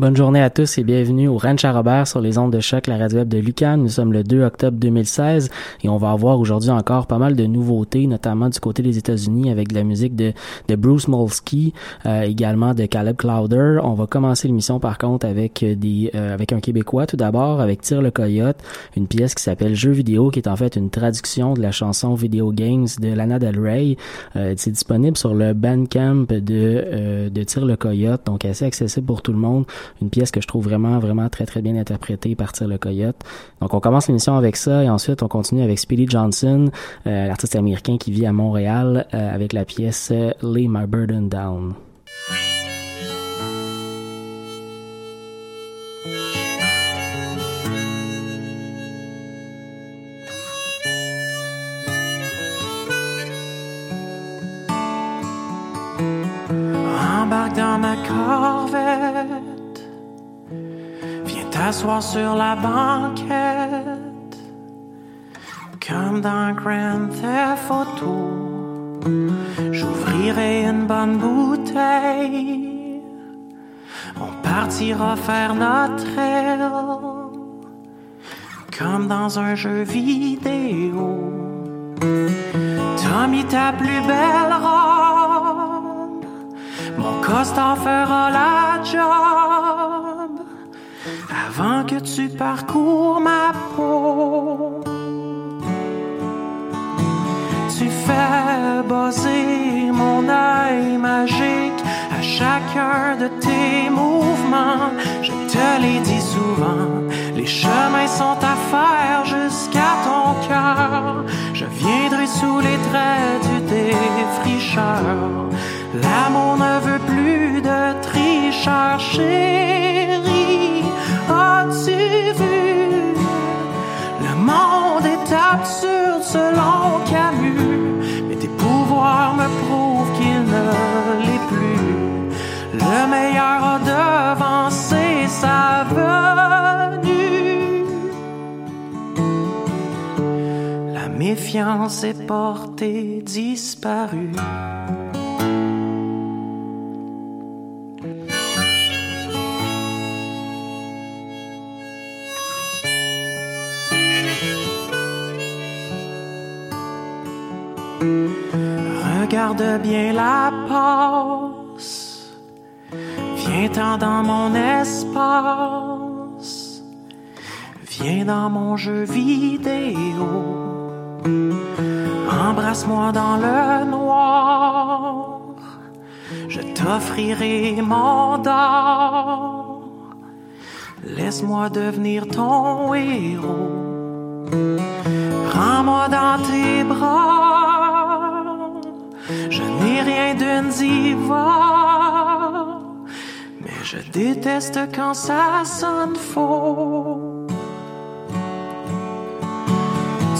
Bonne journée à tous et bienvenue au Ranch à Robert sur les ondes de choc, la radio web de Lucan. Nous sommes le 2 octobre 2016 et on va avoir aujourd'hui encore pas mal de nouveautés, notamment du côté des États-Unis avec de la musique de, de Bruce Molsky, euh, également de Caleb Clowder. On va commencer l'émission par contre avec des euh, avec un Québécois tout d'abord avec Tire le Coyote, une pièce qui s'appelle Jeux vidéo qui est en fait une traduction de la chanson Video Games de Lana Del Rey. Euh, c'est disponible sur le Bandcamp de de Tire le Coyote, donc assez accessible pour tout le monde une pièce que je trouve vraiment, vraiment très, très bien interprétée par Tire le Coyote. Donc, on commence l'émission avec ça et ensuite, on continue avec Speedy Johnson, euh, l'artiste américain qui vit à Montréal, euh, avec la pièce euh, Lay My Burden Down. T'asseoir sur la banquette comme dans Grand Theft Auto. J'ouvrirai une bonne bouteille. On partira faire notre aile comme dans un jeu vidéo. Mis ta plus belle robe. Mon costard fera la job avant que tu parcours ma peau. Tu fais bosser mon œil magique à chacun de tes mouvements. Je te l'ai dit souvent, les chemins sont à faire jusqu'à ton cœur. Je viendrai sous les traits du défricheur. L'amour ne veut plus de tricheur, chérie. Vu? Le monde est absurde selon Camus, mais tes pouvoirs me prouvent qu'il ne l'est plus. Le meilleur a devancé sa venue. La méfiance est portée disparue. Regarde bien la passe. Viens-t'en dans mon espace. Viens dans mon jeu vidéo. Embrasse-moi dans le noir. Je t'offrirai mon d'or. Laisse-moi devenir ton héros. Prends-moi dans tes bras. Je n'ai rien d'une diva. Mais je déteste quand ça sonne faux.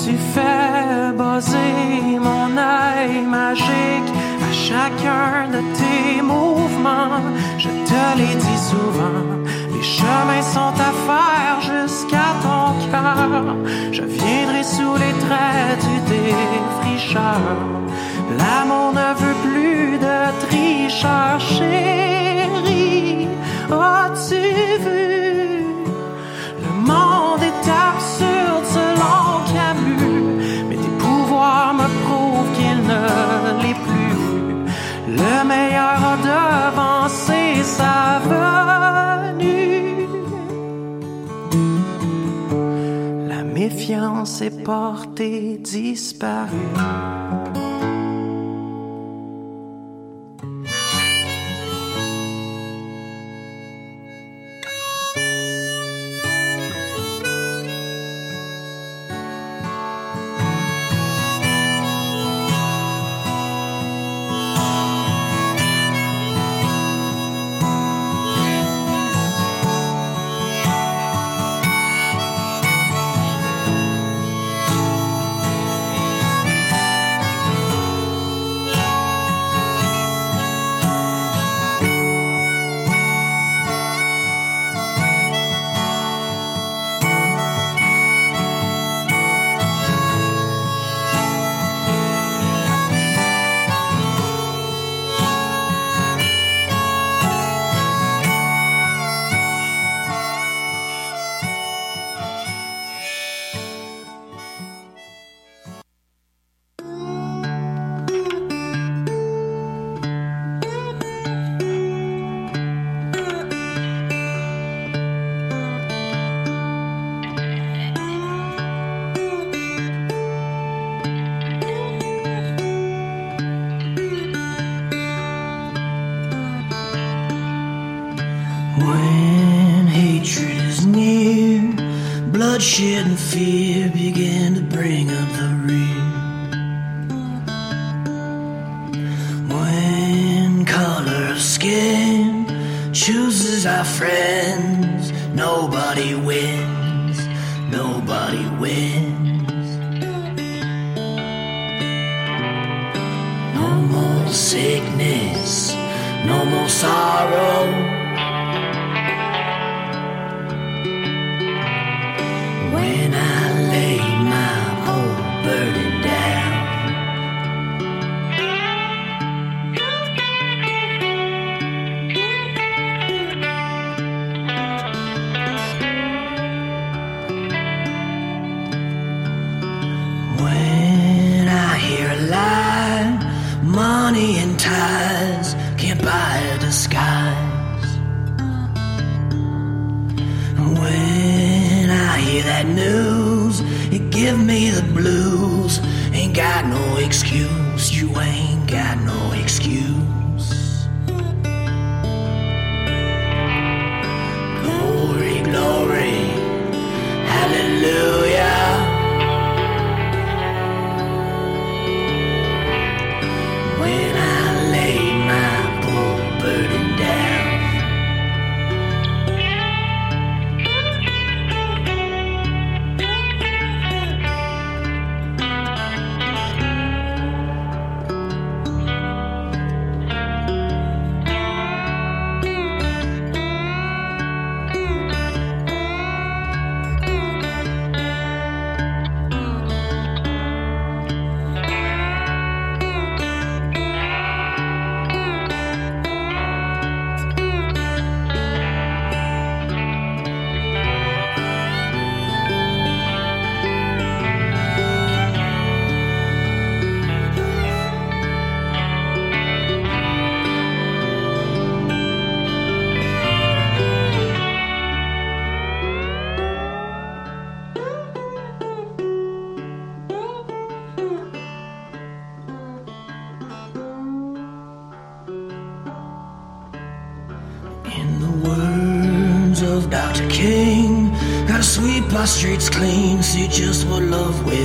Tu fais buzzer mon œil magique à chacun de tes mouvements. Je te l'ai dit souvent, les chemins sont à faire jusqu'à ton cœur. Je viendrai sous les traits du défricheur. L'amour ne veut plus de tricheur, chérie. As-tu vu? Le monde est absurde selon Camus, mais tes pouvoirs me prouvent qu'il ne l'est plus. Le meilleur a devancé sa venue. La méfiance est portée disparue. See just what love will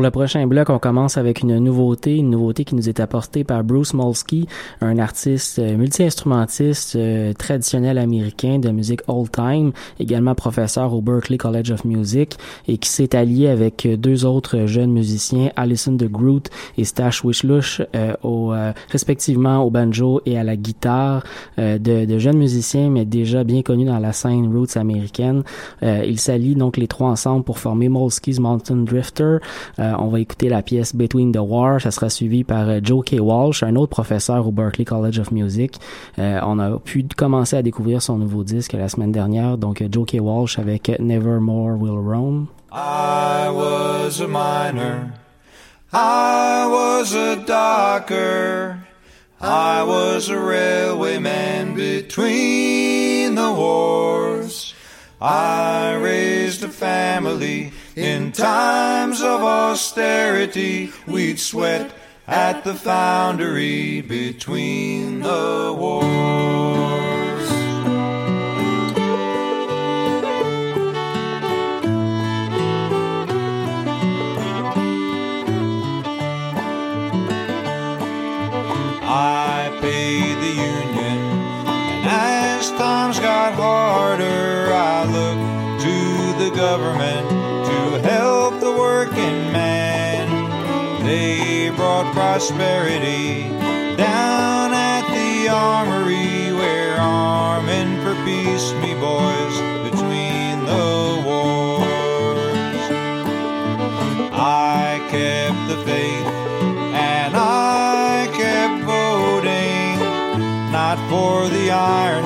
Pour le prochain bloc, on commence avec une nouveauté, une nouveauté qui nous est apportée par Bruce Molsky, un artiste euh, multi-instrumentiste euh, traditionnel américain de musique old time, également professeur au Berklee College of Music et qui s'est allié avec deux autres jeunes musiciens, Alison de Groot et Stash Wishlush, euh, au, respectivement au banjo et à la guitare, de, de, jeunes musiciens mais déjà bien connus dans la scène roots américaine. ils s'allient donc les trois ensemble pour former Molsky's Mountain Drifter. Euh, on va écouter la pièce Between the War. Ça sera suivi par euh, Joe K. Walsh, un autre professeur au Berklee College of Music. Euh, on a pu commencer à découvrir son nouveau disque la semaine dernière. Donc Joe K. Walsh avec Nevermore Will Roam. I was a miner. I was a docker. I was a railwayman between the wars. I raised a family in times of austerity. We'd sweat at the foundry between the wars. I paid the union, and as times got harder, I looked to the government prosperity down at the armory where arming for peace, me boys, between the wars. I kept the faith and I kept voting, not for the iron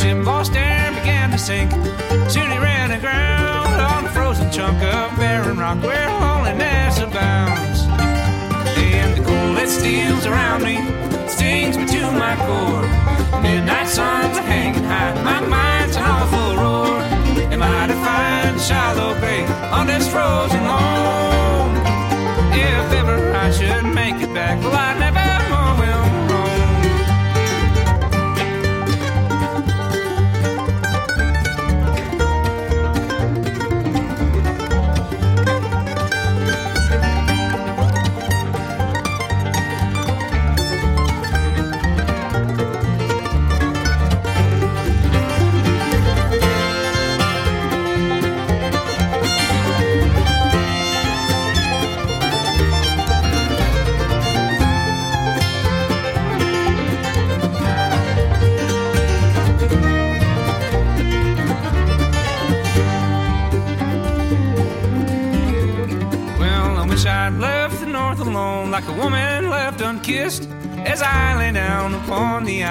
ship lost air began to sink. Soon it ran aground on a frozen chunk of barren rock where loneliness abounds. And the cold that steals around me stings me to my core. Midnight suns are hanging high, my mind's an awful roar. Am I to find a shallow grave on this frozen lawn? If ever I should make it back, well, I never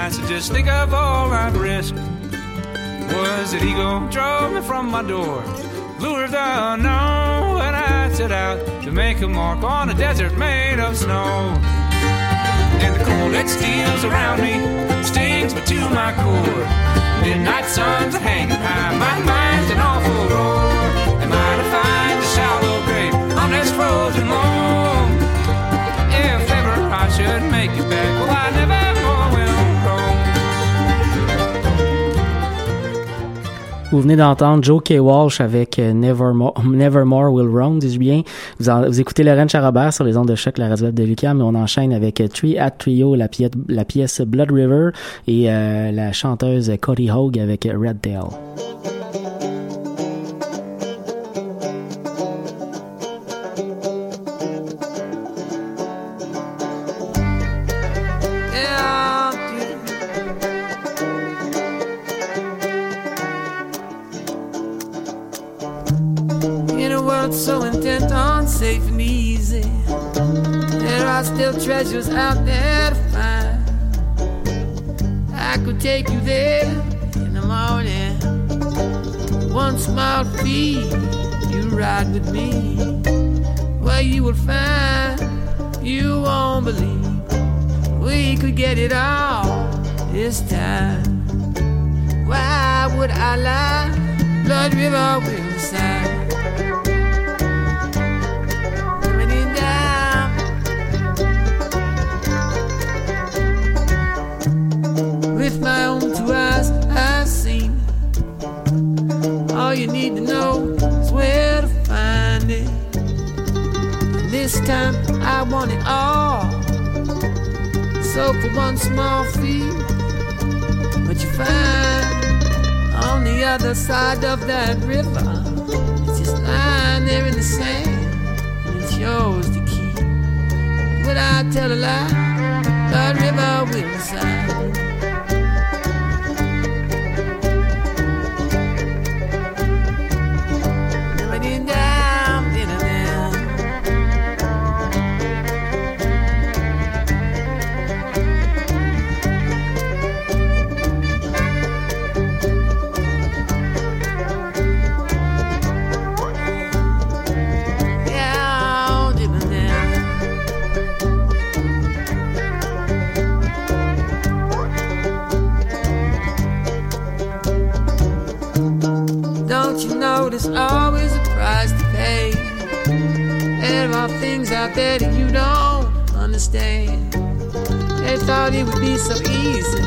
ice, I just think of all I've risked. Was it ego drove me from my door? Lure the unknown, and I set out to make a mark on a desert made of snow. And the cold that steals around me stings me to my core. Midnight suns are hanging high, my mind's an awful roar. Am I to find a shallow grave on this frozen lawn? If ever I should make it back, well, I never Vous venez d'entendre Joe K. Walsh avec euh, Nevermore, Nevermore Will Roam, dis-je bien. Vous, en- vous écoutez Laurent Charabert sur les ondes de choc, la radio de Lucam, et on enchaîne avec euh, Three at Trio, la pièce, Blood River, et euh, la chanteuse Cody Hogue avec Red Tail. Safe and easy, there are still treasures out there to find. I could take you there in the morning. One small fee, you ride with me. Where you will find you won't believe we could get it all this time. Why would I lie? Blood River will side. Want it all. So for one small fee, what you find on the other side of that river, it's just lying there in the sand, and it's yours to keep. Would I tell a lie? That river will decide. That you don't understand. They thought it would be so easy.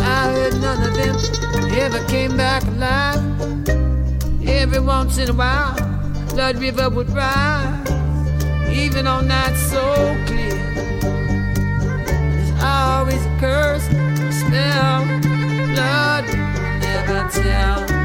I heard none of them ever came back alive. Every once in a while, Blood River would rise, even on nights so clear. There's always a curse, a smell, blood never tell.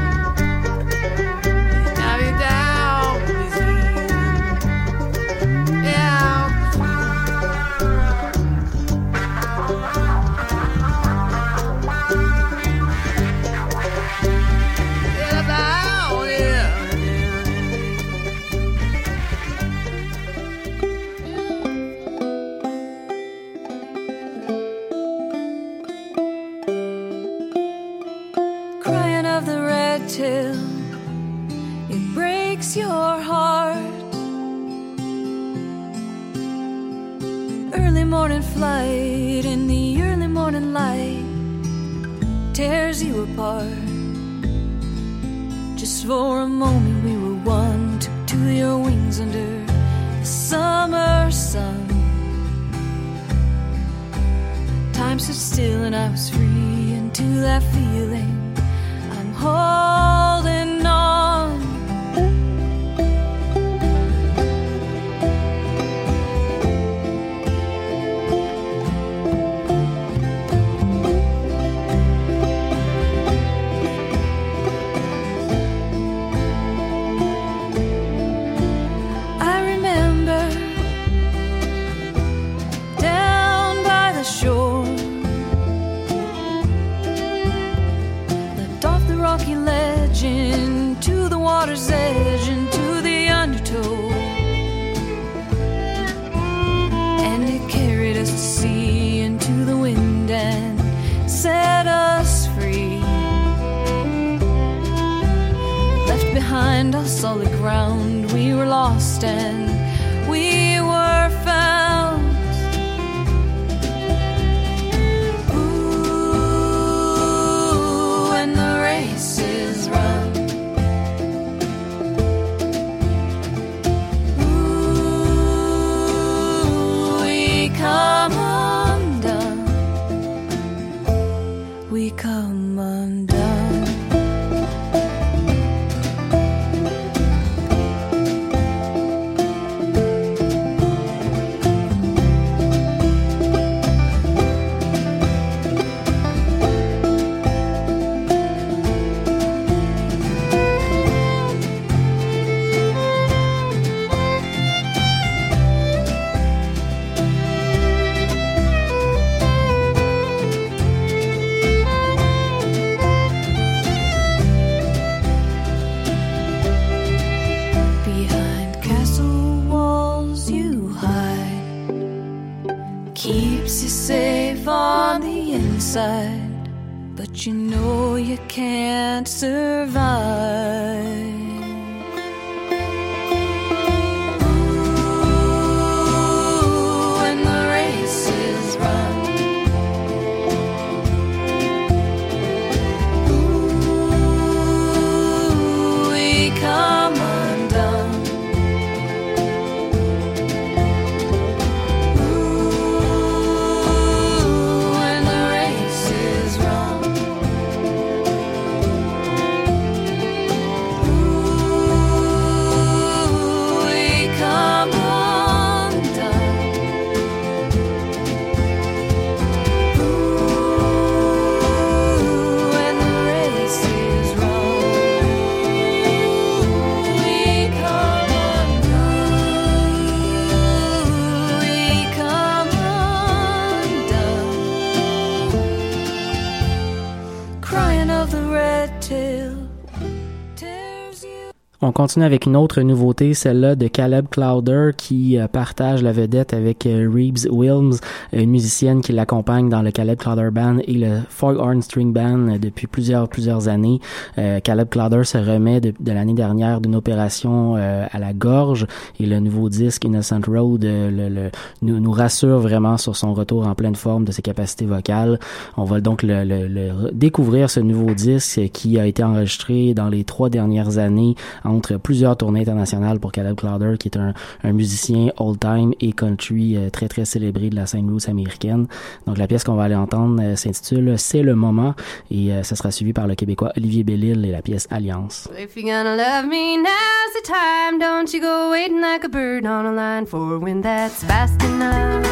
Continue avec une autre nouveauté, celle-là de Caleb Clowder qui euh, partage la vedette avec euh, Reeves Wilms, une musicienne qui l'accompagne dans le Caleb Clowder Band et le Foghorn String Band euh, depuis plusieurs plusieurs années. Euh, Caleb Clowder se remet de, de l'année dernière d'une opération euh, à la gorge et le nouveau disque Innocent Road euh, le, le- nous, nous rassure vraiment sur son retour en pleine forme de ses capacités vocales. On va donc le, le- le découvrir ce nouveau disque qui a été enregistré dans les trois dernières années entre plusieurs tournées internationales pour Caleb Clowder, qui est un, un musicien old-time et country euh, très très célébré de la scène blues américaine. Donc la pièce qu'on va aller entendre euh, s'intitule C'est le moment et euh, ça sera suivi par le Québécois Olivier Bellil et la pièce Alliance. If you're gonna love me, now's the time. Don't you go waiting like a bird on a line for wind that's fast enough,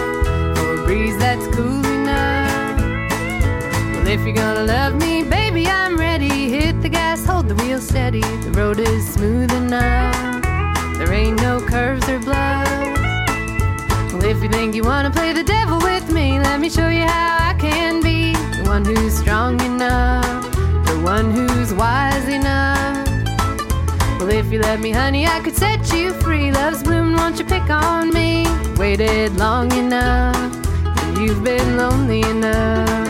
for a breeze that's cool enough. Well, if you're gonna love me, baby, ready. Hit the gas, hold the wheel steady. The road is smooth enough. There ain't no curves or bluffs. Well, if you think you wanna play the devil with me, let me show you how I can be the one who's strong enough, the one who's wise enough. Well, if you let me, honey, I could set you free. Love's bloom, won't you pick on me? Waited long enough, and you've been lonely enough.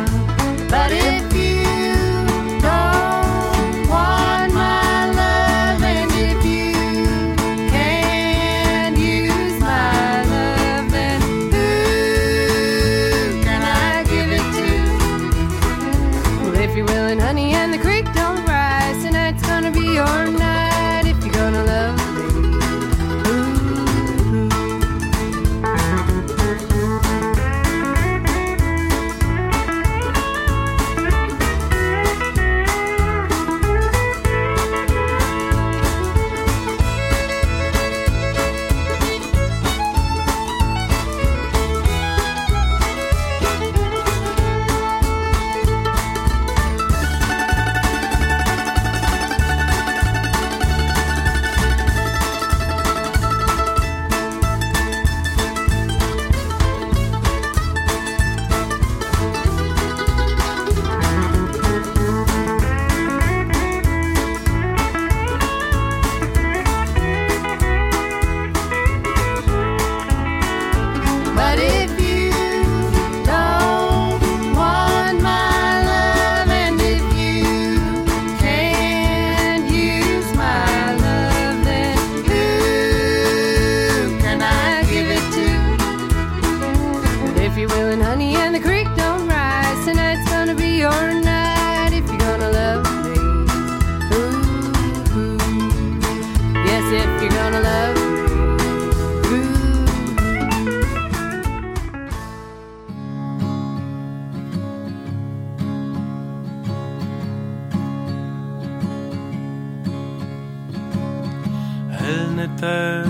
N'était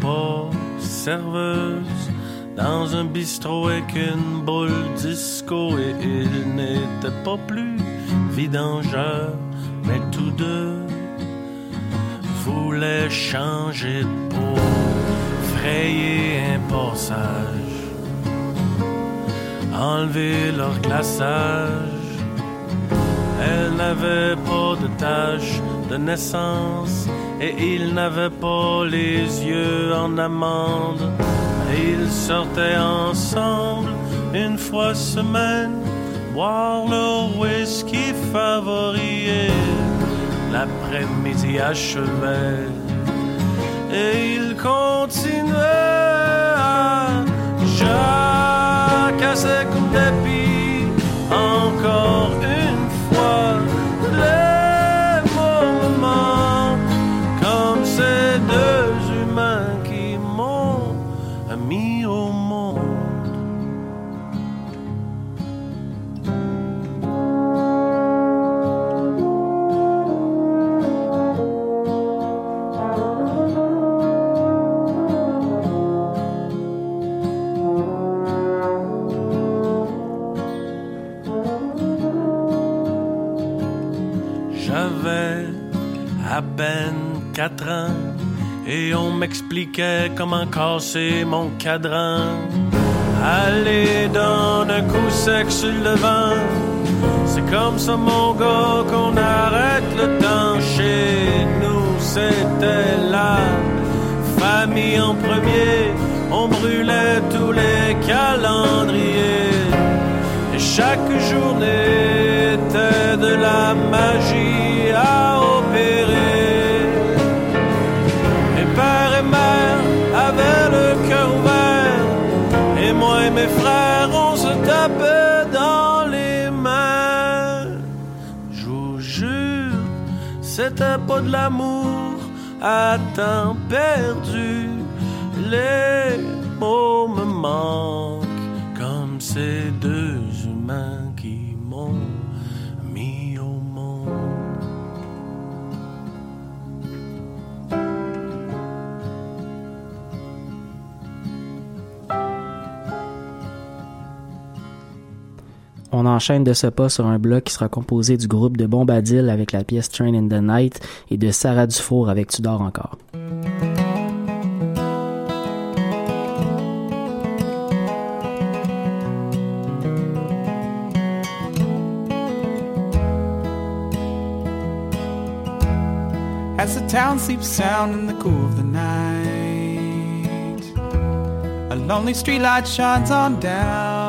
pas serveuse dans un bistrot avec une boule disco et il n'était pas plus vidangeur, mais tous deux voulaient changer de peau, frayer un passage, enlever leur glaçage. Elle n'avait pas de tache de naissance et il n'avait pas les yeux en amande. Ils sortaient ensemble une fois semaine boire leur whisky favori l'après-midi achevait. Et ils continuaient à jacasser comme des billes on m'expliquait comment casser mon cadran. Aller dans un coup sec sur le vent, c'est comme ça mon gars qu'on arrête le temps chez nous. C'était la famille en premier, on brûlait tous les calendriers. Et chaque journée était de la magie à c'était pas de l'amour à temps perdu. Les mots me manquent comme ces deux On enchaîne de ce pas sur un bloc qui sera composé du groupe de Bombadil avec la pièce Train in the Night et de Sarah Dufour avec Tu dors encore. As the town sleeps sound in the cool of the night, a lonely streetlight shines on down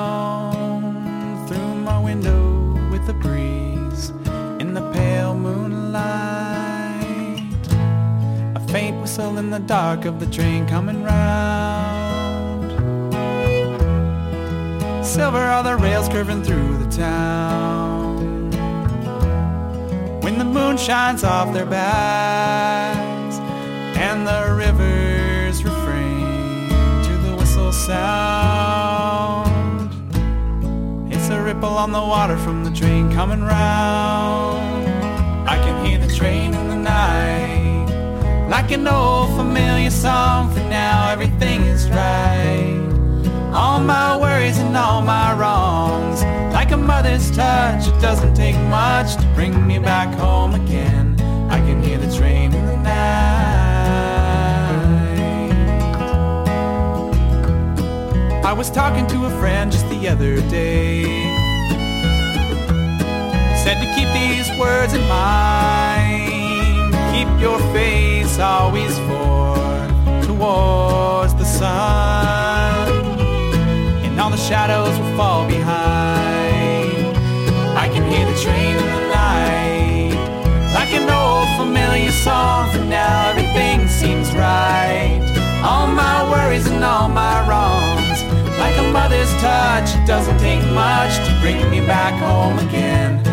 with the breeze in the pale moonlight. A faint whistle in the dark of the train coming round. Silver are the rails curving through the town. When the moon shines off their backs and the rivers refrain to the whistle sound. Ripple on the water from the train coming round. I can hear the train in the night like an old familiar song. For now, everything is right. All my worries and all my wrongs. Like a mother's touch, it doesn't take much to bring me back home again. I can hear the train in the night. I was talking to a friend just the other day. Said to keep these words in mind. Keep your face always forward towards the sun and all the shadows will fall behind. I can hear the train in the night, like an old familiar song. For now, everything seems right. All my worries and all my wrongs, like a mother's touch. It doesn't take much to bring me back home again.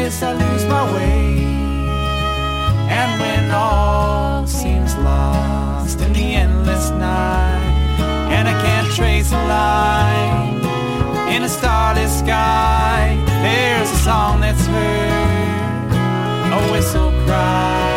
I lose my way. And when all seems lost in the endless night, and I can't trace a line in a starless sky, there's a song that's heard, a whistle cry,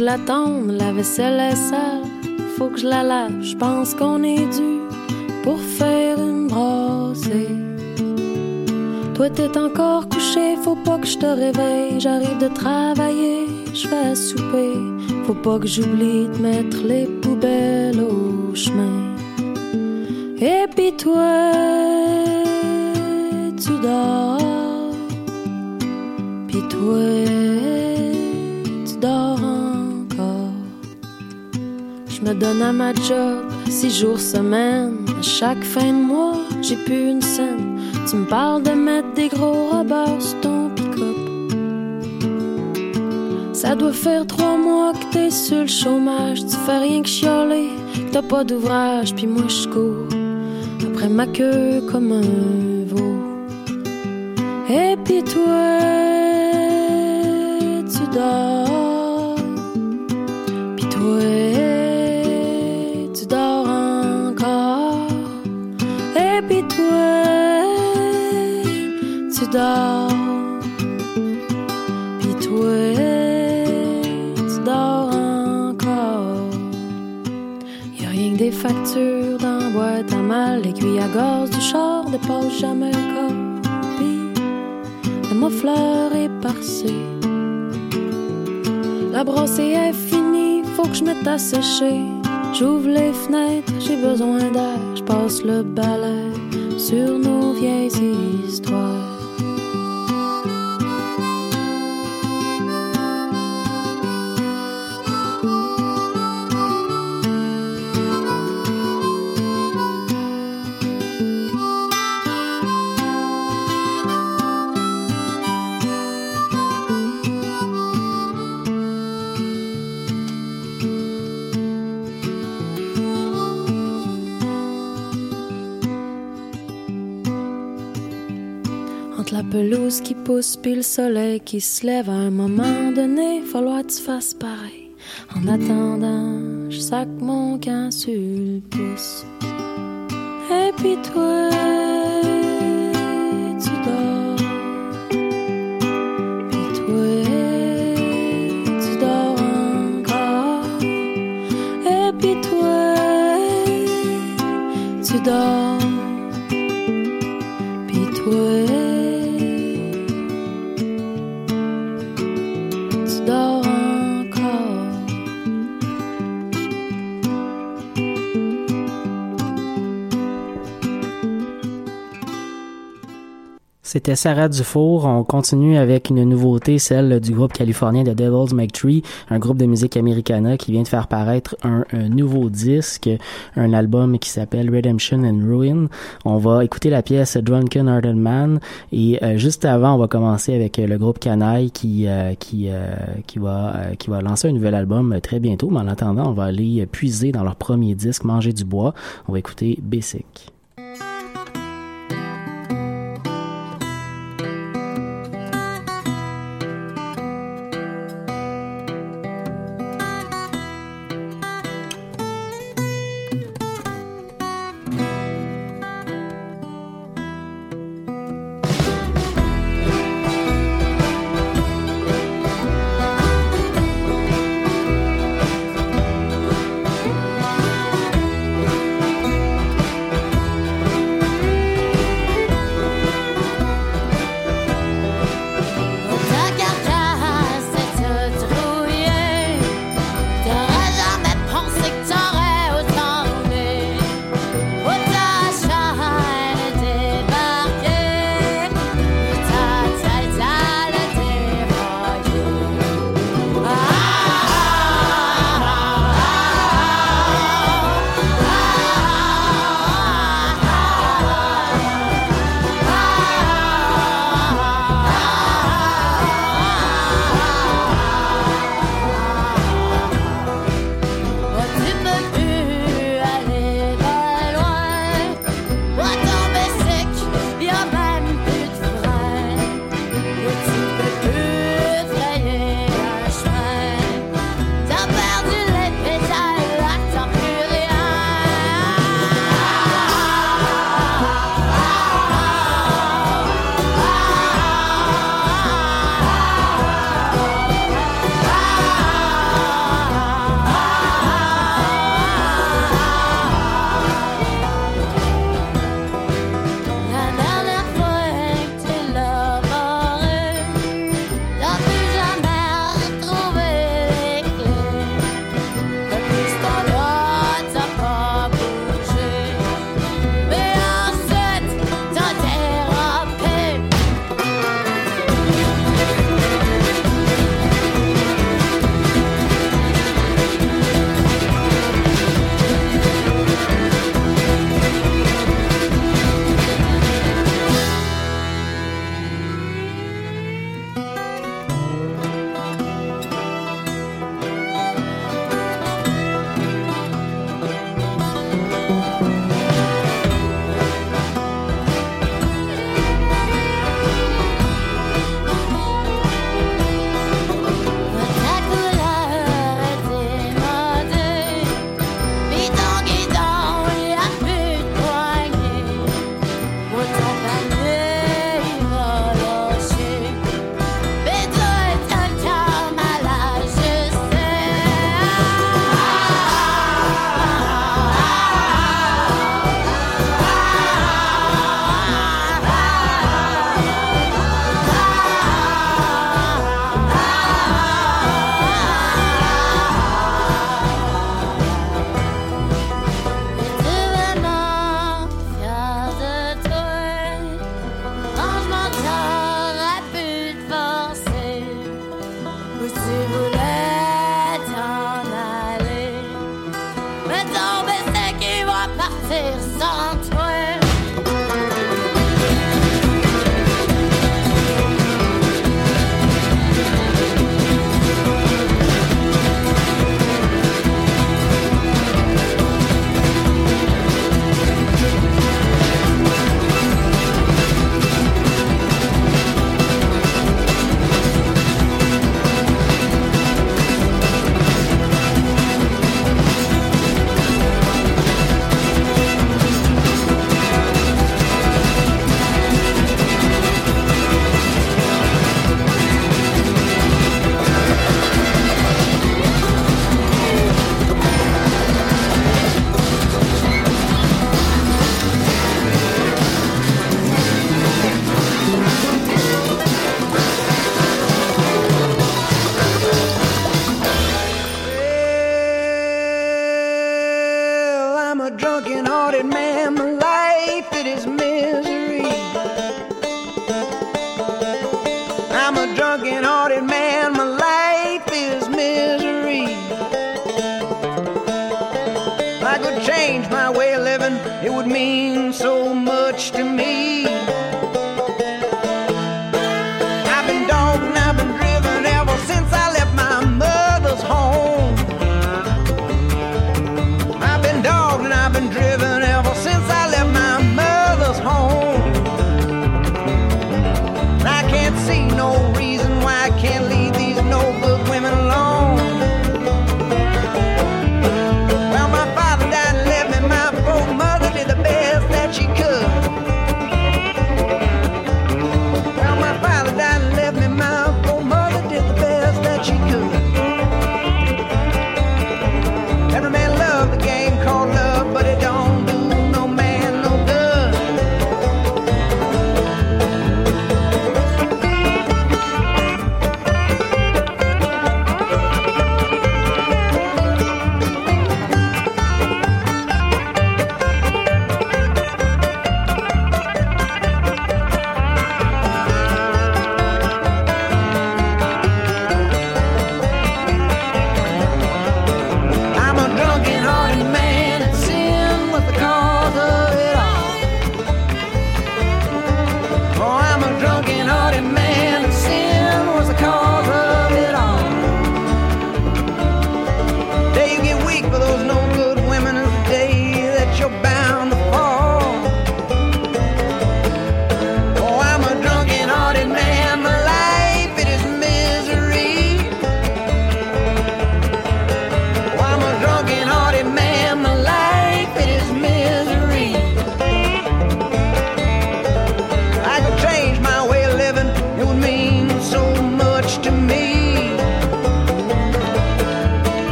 je la la vaisselle est sale, faut que je la lave. Je pense qu'on est dû pour faire une brassée. Toi t'es encore couché, faut pas que je te réveille. J'arrive de travailler, je vais souper. Faut pas que j'oublie de mettre les poubelles au chemin. Et puis toi, tu dors. Puis toi, donne à ma job, six jours semaine. À chaque fin de mois, j'ai plus une scène. Tu me parles de mettre des gros robots sur ton pick-up. Ça doit faire trois mois que t'es sur le chômage. Tu fais rien que chialer, que t'as pas d'ouvrage. Puis moi, je cours après ma queue comme un veau. Et puis toi, gaz du char dépasse jamais le corps. Puis le muffleur est parcé. La brossée est finie, faut que je mette à sécher. J'ouvre les fenêtres, j'ai besoin d'air. Je passe le balai sur nos vieilles histoires. Pelouse qui pousse puis le soleil qui se lève à un moment donné, falloir que tu fasses pareil. En attendant, je sac mon camp sur pouce. Et puis toi, C'était Sarah Dufour. On continue avec une nouveauté, celle du groupe californien de Devils Make Tree, un groupe de musique americana qui vient de faire paraître un, nouveau disque, un album qui s'appelle Redemption and Ruin. On va écouter la pièce Drunken Hearted Man et euh, juste avant, on va commencer avec euh, le groupe Canaille qui euh, qui euh, qui va euh, qui va lancer un nouvel album très bientôt. Mais en attendant, on va aller puiser dans leur premier disque, Manger du bois. On va écouter Basic.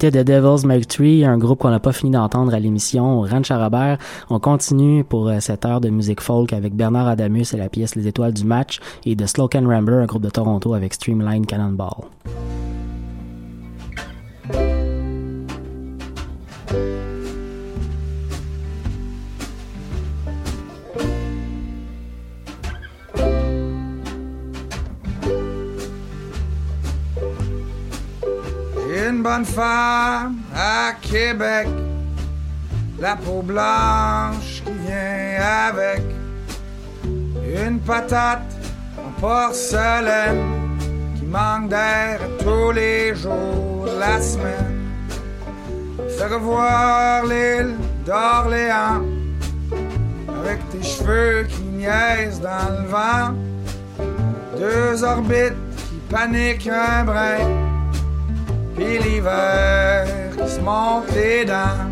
C'était The Devil's Make Tree, un groupe qu'on n'a pas fini d'entendre à l'émission Ranch. On continue pour euh, cette heure de musique folk avec Bernard Adamus et la pièce Les Étoiles du Match et de Slow Can Rambler, un groupe de Toronto avec Streamline Cannonball. À Québec, la peau blanche qui vient avec, une patate en porcelaine qui manque d'air tous les jours de la semaine. Fais revoir l'île d'Orléans avec tes cheveux qui niaisent dans le vent, deux orbites qui paniquent un brin. Puis l'hiver qui se monte les dents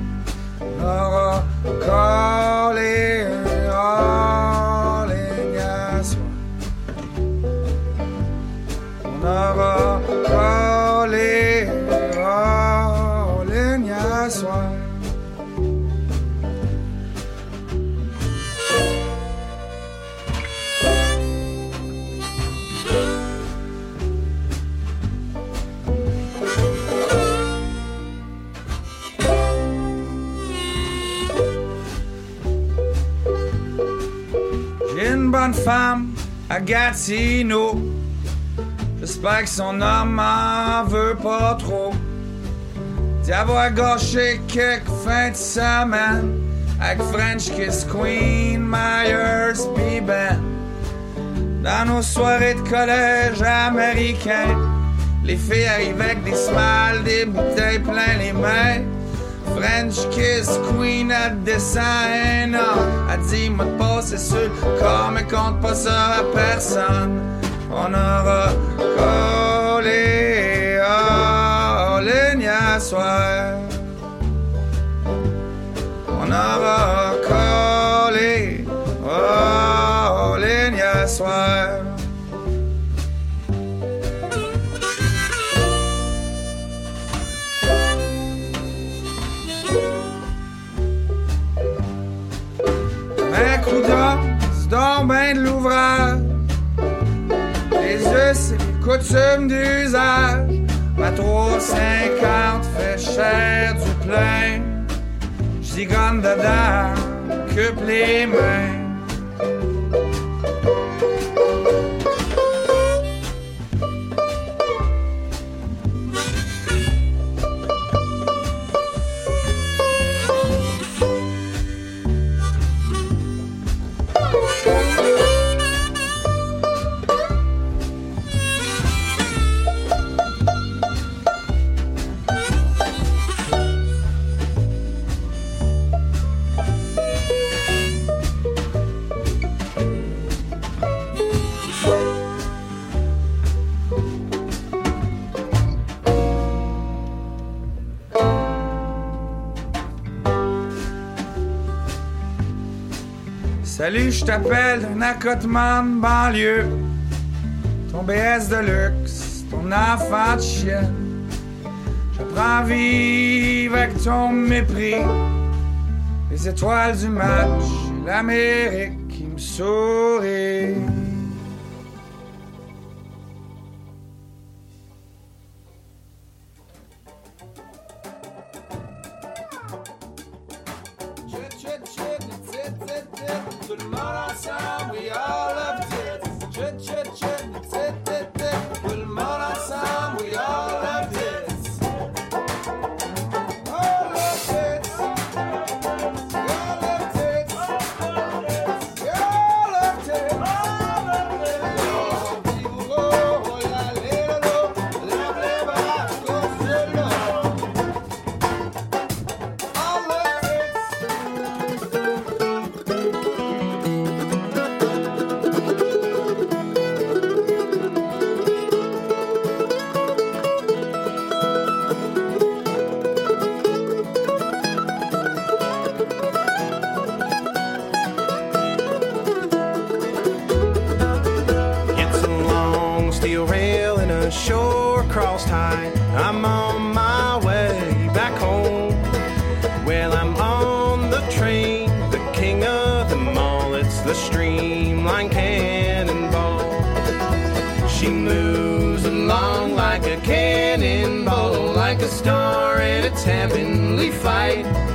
femme à Gatineau. J'espère que son homme en veut pas trop. D'y avoir gâché quelques fins de semaine avec French Kiss Queen, Myers, B. Ben. Dans nos soirées de collège américain, les filles arrivent avec des smiles, des bouteilles plein les mains. French Kiss Queen, elle un an. Elle dit, moi de passer sur le corps, mais compte pas ça à personne. On aura collé à ligne à soir. On aura collé à ligne à soir. Les yeux, c'est une coutume d'usage. Ma 350 fait cher du plein. J'y gagne dedans, coupe les mains. Salut, je t'appelle d'un accotement de banlieue. Ton BS de luxe, ton enfant de chien. J'apprends à vivre avec ton mépris. Les étoiles du match, l'Amérique qui me sourit. heavenly fight.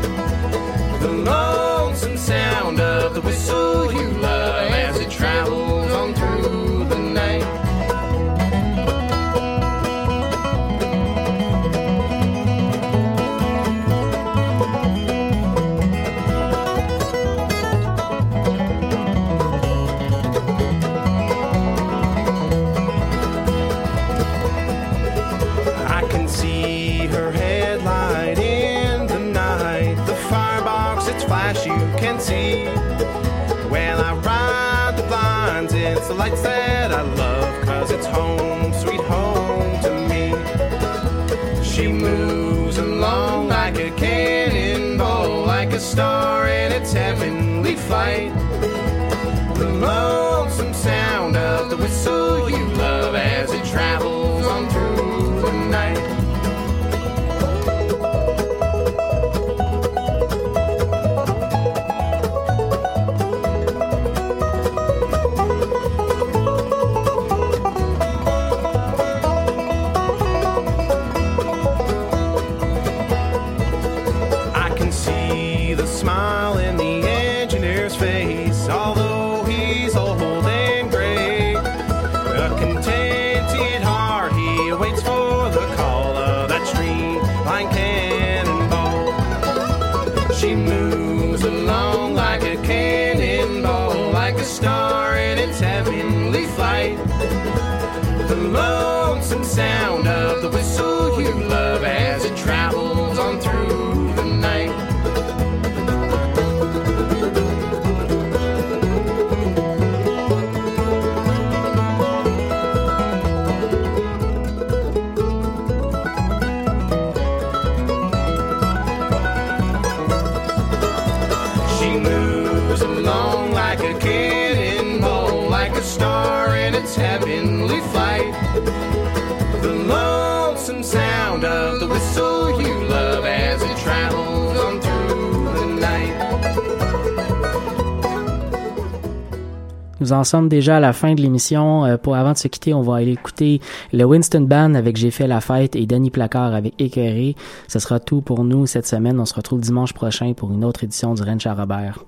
Nous en sommes déjà à la fin de l'émission. Euh, pour avant de se quitter, on va aller écouter le Winston Band avec J'ai fait la fête et Danny Placard avec Écœuré. Ce sera tout pour nous cette semaine. On se retrouve dimanche prochain pour une autre édition du Ranch à Robert.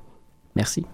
Merci.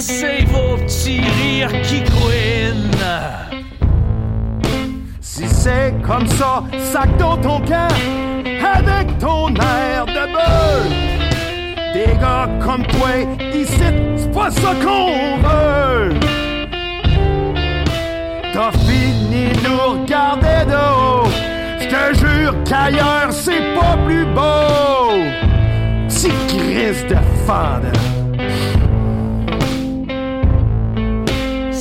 C'est vos petits rires qui couinent. Si c'est comme ça, sac dans ton camp avec ton air de bœuf. Des gars comme toi, ici, c'est pas ça qu'on veut. T'as fini de nous regarder de haut. J'te jure qu'ailleurs, c'est pas plus beau. Petit crise de fade.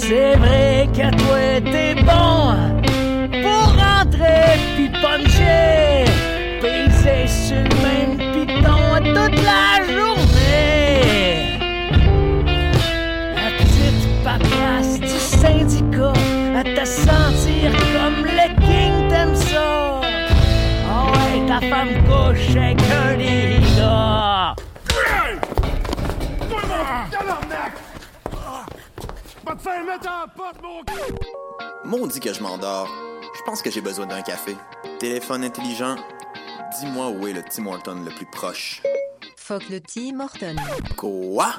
C'est vrai que toi t'es bon pour rentrer puis puncher. Paiser sur le même piton toute la journée. La petite papasse du syndicat à te sentir comme le king t'aimes ça. Oh ouais, ta femme couche avec un gars. Porte, mon Maudit que je m'endors. Je pense que j'ai besoin d'un café. Téléphone intelligent, dis-moi où est le Tim Horton le plus proche. Fuck le Tim Horton. Quoi?